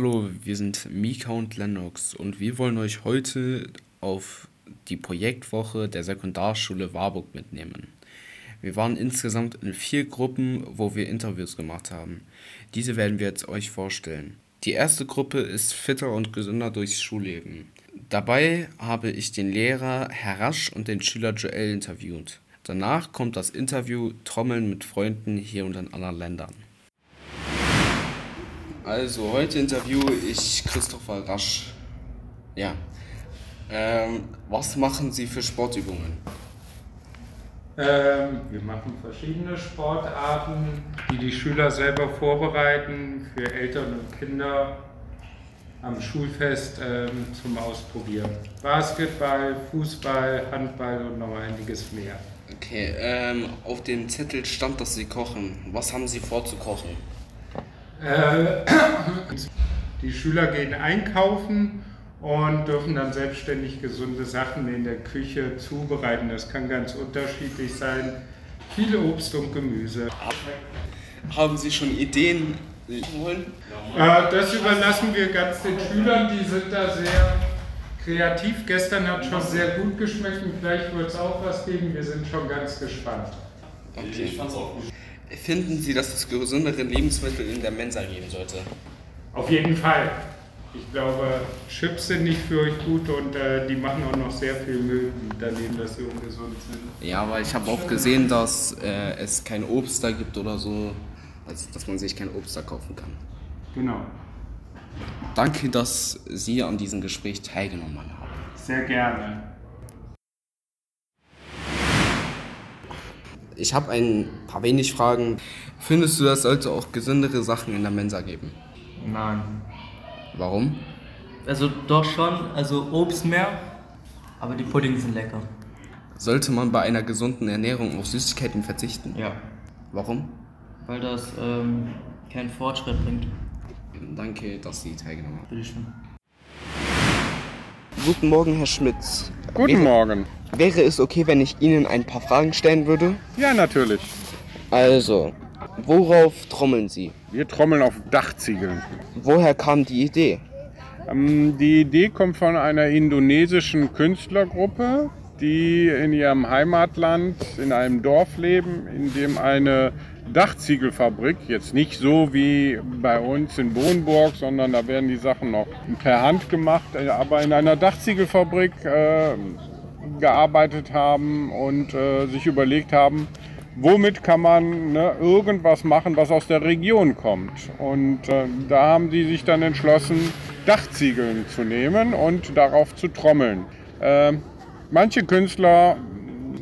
Hallo, wir sind Mika und Lennox und wir wollen euch heute auf die Projektwoche der Sekundarschule Warburg mitnehmen. Wir waren insgesamt in vier Gruppen, wo wir Interviews gemacht haben. Diese werden wir jetzt euch vorstellen. Die erste Gruppe ist fitter und gesünder durchs Schulleben. Dabei habe ich den Lehrer Herr Rasch und den Schüler Joel interviewt. Danach kommt das Interview Trommeln mit Freunden hier und in anderen Ländern. Also, heute interviewe ich Christopher Rasch. Ja. Ähm, was machen Sie für Sportübungen? Ähm, wir machen verschiedene Sportarten, die die Schüler selber vorbereiten für Eltern und Kinder am Schulfest ähm, zum Ausprobieren. Basketball, Fußball, Handball und noch einiges mehr. Okay, ähm, auf dem Zettel stand, dass Sie kochen. Was haben Sie vor zu kochen? Äh, die Schüler gehen einkaufen und dürfen dann selbstständig gesunde Sachen in der Küche zubereiten. Das kann ganz unterschiedlich sein. Viel Obst und Gemüse. Haben Sie schon Ideen? Äh, das überlassen wir ganz den Schülern, die sind da sehr kreativ. Gestern hat schon sehr gut geschmeckt und vielleicht wird es auch was geben. Wir sind schon ganz gespannt. Okay. Ich fand's auch gut. Finden Sie, dass es gesündere Lebensmittel in der Mensa geben sollte? Auf jeden Fall. Ich glaube, Chips sind nicht für euch gut und äh, die machen auch noch sehr viel Müll daneben, dass sie ungesund sind. Ja, aber ich habe auch gesehen, dass äh, es kein Obst da gibt oder so, also dass man sich kein Obst da kaufen kann. Genau. Danke, dass Sie an diesem Gespräch teilgenommen haben. Sehr gerne. Ich habe ein paar wenig Fragen. Findest du, es sollte auch gesündere Sachen in der Mensa geben? Nein. Warum? Also doch schon, also Obst mehr, aber die Puddings sind lecker. Sollte man bei einer gesunden Ernährung auf Süßigkeiten verzichten? Ja. Warum? Weil das ähm, keinen Fortschritt bringt. Danke, dass Sie teilgenommen haben. Bitteschön. Guten Morgen, Herr Schmitz. Guten wäre, Morgen. Wäre es okay, wenn ich Ihnen ein paar Fragen stellen würde? Ja, natürlich. Also, worauf trommeln Sie? Wir trommeln auf Dachziegeln. Woher kam die Idee? Ähm, die Idee kommt von einer indonesischen Künstlergruppe, die in ihrem Heimatland in einem Dorf leben, in dem eine Dachziegelfabrik, jetzt nicht so wie bei uns in Bohnburg, sondern da werden die Sachen noch per Hand gemacht, aber in einer Dachziegelfabrik äh, gearbeitet haben und äh, sich überlegt haben, womit kann man ne, irgendwas machen, was aus der Region kommt. Und äh, da haben die sich dann entschlossen, Dachziegeln zu nehmen und darauf zu trommeln. Äh, manche Künstler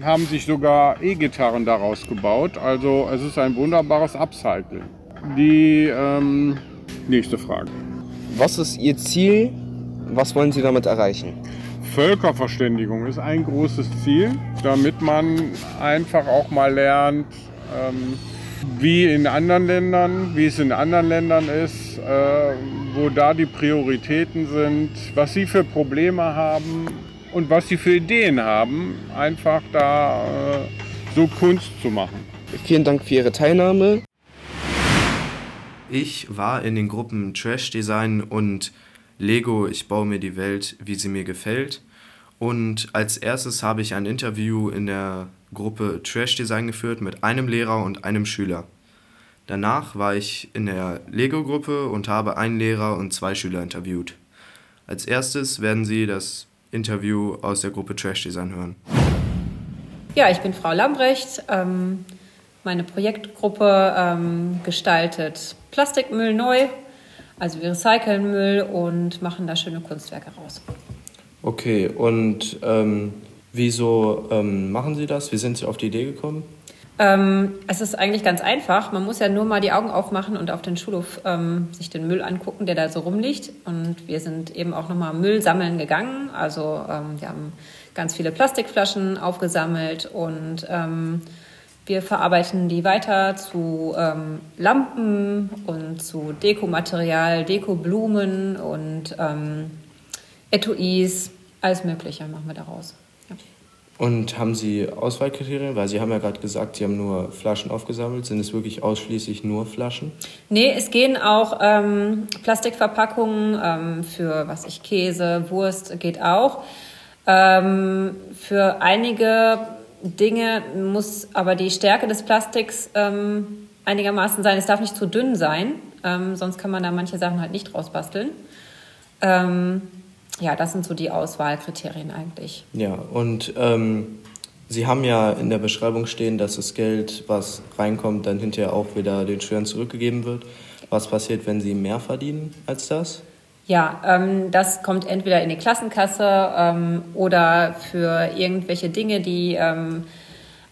haben sich sogar E-Gitarren daraus gebaut. Also es ist ein wunderbares Upcycling. Die ähm, nächste Frage. Was ist Ihr Ziel? Was wollen Sie damit erreichen? Völkerverständigung ist ein großes Ziel, damit man einfach auch mal lernt, ähm, wie in anderen Ländern, wie es in anderen Ländern ist, äh, wo da die Prioritäten sind, was sie für Probleme haben und was sie für Ideen haben, einfach da äh, so Kunst zu machen. Vielen Dank für Ihre Teilnahme. Ich war in den Gruppen Trash Design und Lego, ich baue mir die Welt, wie sie mir gefällt. Und als erstes habe ich ein Interview in der Gruppe Trash Design geführt mit einem Lehrer und einem Schüler. Danach war ich in der Lego-Gruppe und habe einen Lehrer und zwei Schüler interviewt. Als erstes werden Sie das Interview aus der Gruppe Trash Design hören. Ja, ich bin Frau Lambrecht. Ähm, meine Projektgruppe ähm, gestaltet Plastikmüll neu. Also wir recyceln Müll und machen da schöne Kunstwerke raus. Okay, und ähm, wieso ähm, machen Sie das? Wie sind Sie auf die Idee gekommen? Ähm, es ist eigentlich ganz einfach. Man muss ja nur mal die Augen aufmachen und auf den Schulhof ähm, sich den Müll angucken, der da so rumliegt. Und wir sind eben auch nochmal Müll sammeln gegangen. Also ähm, wir haben ganz viele Plastikflaschen aufgesammelt und ähm, wir verarbeiten die weiter zu ähm, Lampen und zu Dekomaterial, Dekoblumen und ähm, Etuis, alles Mögliche machen wir daraus. Und haben Sie Auswahlkriterien? Weil Sie haben ja gerade gesagt, Sie haben nur Flaschen aufgesammelt. Sind es wirklich ausschließlich nur Flaschen? Nee, es gehen auch ähm, Plastikverpackungen ähm, für, was ich, Käse, Wurst geht auch. Ähm, für einige Dinge muss aber die Stärke des Plastiks ähm, einigermaßen sein. Es darf nicht zu dünn sein, ähm, sonst kann man da manche Sachen halt nicht rausbasteln. Ähm, ja, das sind so die Auswahlkriterien eigentlich. Ja, und ähm, Sie haben ja in der Beschreibung stehen, dass das Geld, was reinkommt, dann hinterher auch wieder den Schülern zurückgegeben wird. Was passiert, wenn Sie mehr verdienen als das? Ja, ähm, das kommt entweder in die Klassenkasse ähm, oder für irgendwelche Dinge, die ähm,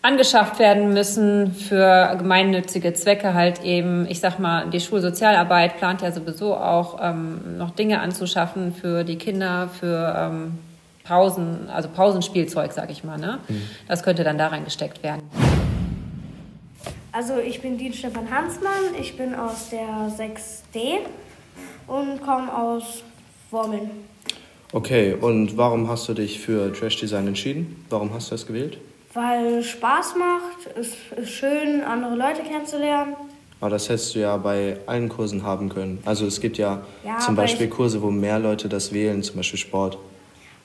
angeschafft werden müssen für gemeinnützige Zwecke halt eben, ich sag mal, die Schulsozialarbeit plant ja sowieso auch ähm, noch Dinge anzuschaffen für die Kinder, für ähm, Pausen, also Pausenspielzeug, sag ich mal. Ne? Mhm. Das könnte dann da reingesteckt werden. Also ich bin Dien Stefan Hansmann, ich bin aus der 6D und komme aus Wormeln. Okay, und warum hast du dich für Trash Design entschieden? Warum hast du das gewählt? Weil es Spaß macht, es ist schön, andere Leute kennenzulernen. Aber das hättest du ja bei allen Kursen haben können. Also es gibt ja, ja zum Beispiel Kurse, wo mehr Leute das wählen, zum Beispiel Sport.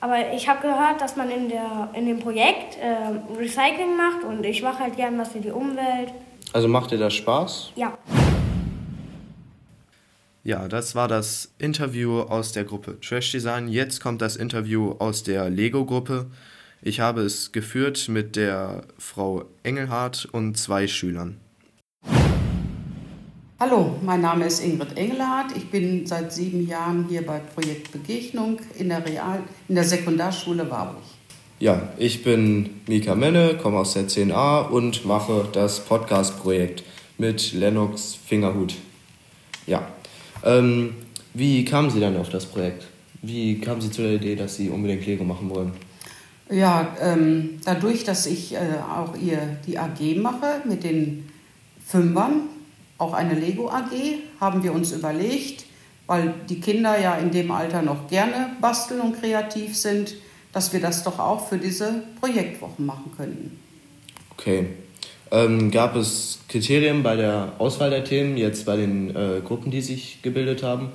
Aber ich habe gehört, dass man in, der, in dem Projekt äh, Recycling macht und ich mache halt gern was für die Umwelt. Also macht dir das Spaß? Ja. Ja, das war das Interview aus der Gruppe Trash Design. Jetzt kommt das Interview aus der Lego-Gruppe. Ich habe es geführt mit der Frau Engelhardt und zwei Schülern. Hallo, mein Name ist Ingrid Engelhardt. Ich bin seit sieben Jahren hier bei Projekt Begegnung in der, Real in der Sekundarschule Warburg. Ja, ich bin Mika Menne, komme aus der 10a und mache das Podcast-Projekt mit Lennox Fingerhut. Ja, ähm, wie kamen Sie dann auf das Projekt? Wie kamen Sie zu der Idee, dass Sie unbedingt Lego machen wollen? Ja, ähm, dadurch, dass ich äh, auch ihr die AG mache mit den Fünfern, auch eine Lego AG, haben wir uns überlegt, weil die Kinder ja in dem Alter noch gerne basteln und kreativ sind, dass wir das doch auch für diese Projektwochen machen könnten. Okay. Ähm, gab es Kriterien bei der Auswahl der Themen, jetzt bei den äh, Gruppen, die sich gebildet haben,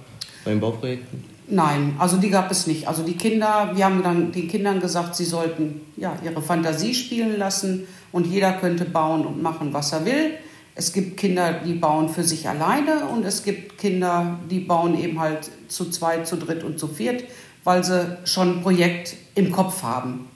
bei den Bauprojekten? Nein, also die gab es nicht. Also die Kinder, wir haben dann den Kindern gesagt, sie sollten ja, ihre Fantasie spielen lassen und jeder könnte bauen und machen, was er will. Es gibt Kinder, die bauen für sich alleine und es gibt Kinder, die bauen eben halt zu zweit, zu dritt und zu viert, weil sie schon ein Projekt im Kopf haben.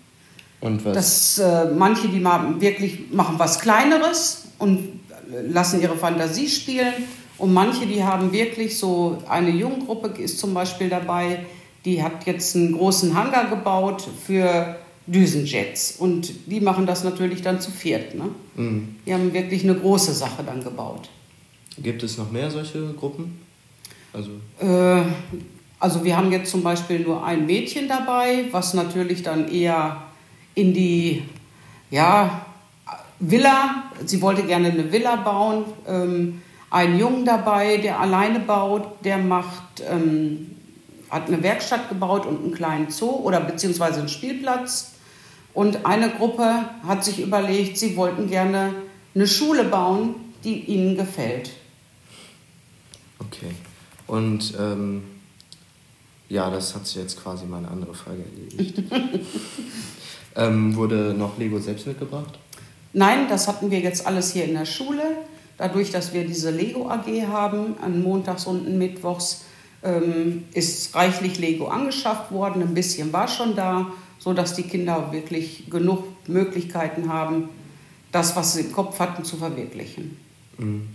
Und was? Das, äh, manche, die machen wirklich machen was Kleineres und lassen ihre Fantasie spielen und manche, die haben wirklich so, eine Junggruppe ist zum Beispiel dabei, die hat jetzt einen großen Hangar gebaut für Düsenjets. Und die machen das natürlich dann zu viert. Ne? Mhm. Die haben wirklich eine große Sache dann gebaut. Gibt es noch mehr solche Gruppen? Also, äh, also wir haben jetzt zum Beispiel nur ein Mädchen dabei, was natürlich dann eher in die ja, Villa, sie wollte gerne eine Villa bauen. Ähm, einen Jungen dabei, der alleine baut, der macht, ähm, hat eine Werkstatt gebaut und einen kleinen Zoo oder beziehungsweise einen Spielplatz. Und eine Gruppe hat sich überlegt, sie wollten gerne eine Schule bauen, die ihnen gefällt. Okay. Und ähm, ja, das hat sich jetzt quasi meine andere Frage erledigt. ähm, wurde noch Lego selbst mitgebracht? Nein, das hatten wir jetzt alles hier in der Schule. Dadurch, dass wir diese Lego AG haben, an Montags und Mittwochs, ähm, ist reichlich Lego angeschafft worden. Ein bisschen war schon da, sodass die Kinder wirklich genug Möglichkeiten haben, das, was sie im Kopf hatten, zu verwirklichen. Mhm.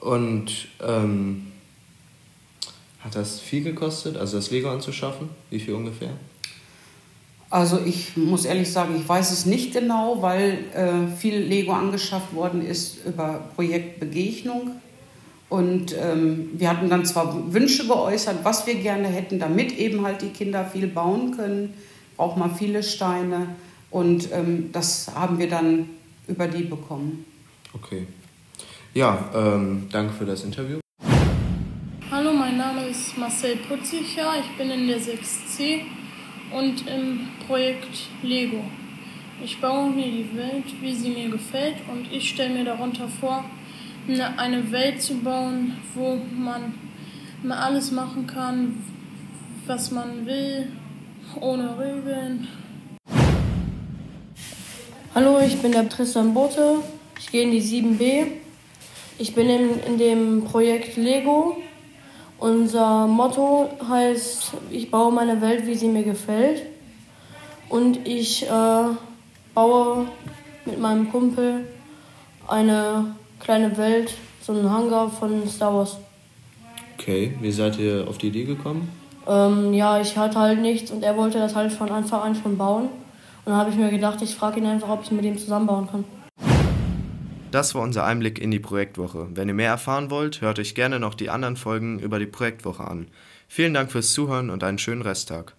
Und ähm, hat das viel gekostet, also das Lego anzuschaffen? Wie viel ungefähr? Also ich muss ehrlich sagen, ich weiß es nicht genau, weil äh, viel Lego angeschafft worden ist über Projekt Begegnung. Und ähm, wir hatten dann zwar Wünsche geäußert, was wir gerne hätten, damit eben halt die Kinder viel bauen können. Braucht man viele Steine. Und ähm, das haben wir dann über die bekommen. Okay. Ja, ähm, danke für das Interview. Hallo, mein Name ist Marcel Putzicher. Ich bin in der 6C und im Projekt Lego. Ich baue mir die Welt, wie sie mir gefällt und ich stelle mir darunter vor, ne, eine Welt zu bauen, wo man alles machen kann, was man will, ohne Regeln. Hallo, ich bin der Tristan Bote. Ich gehe in die 7b. Ich bin in, in dem Projekt Lego. Unser Motto heißt, ich baue meine Welt, wie sie mir gefällt. Und ich äh, baue mit meinem Kumpel eine kleine Welt, so einen Hangar von Star Wars. Okay, wie seid ihr auf die Idee gekommen? Ähm, ja, ich hatte halt nichts und er wollte das halt von Anfang an schon bauen. Und dann habe ich mir gedacht, ich frage ihn einfach, ob ich mit ihm zusammenbauen kann. Das war unser Einblick in die Projektwoche. Wenn ihr mehr erfahren wollt, hört euch gerne noch die anderen Folgen über die Projektwoche an. Vielen Dank fürs Zuhören und einen schönen Resttag.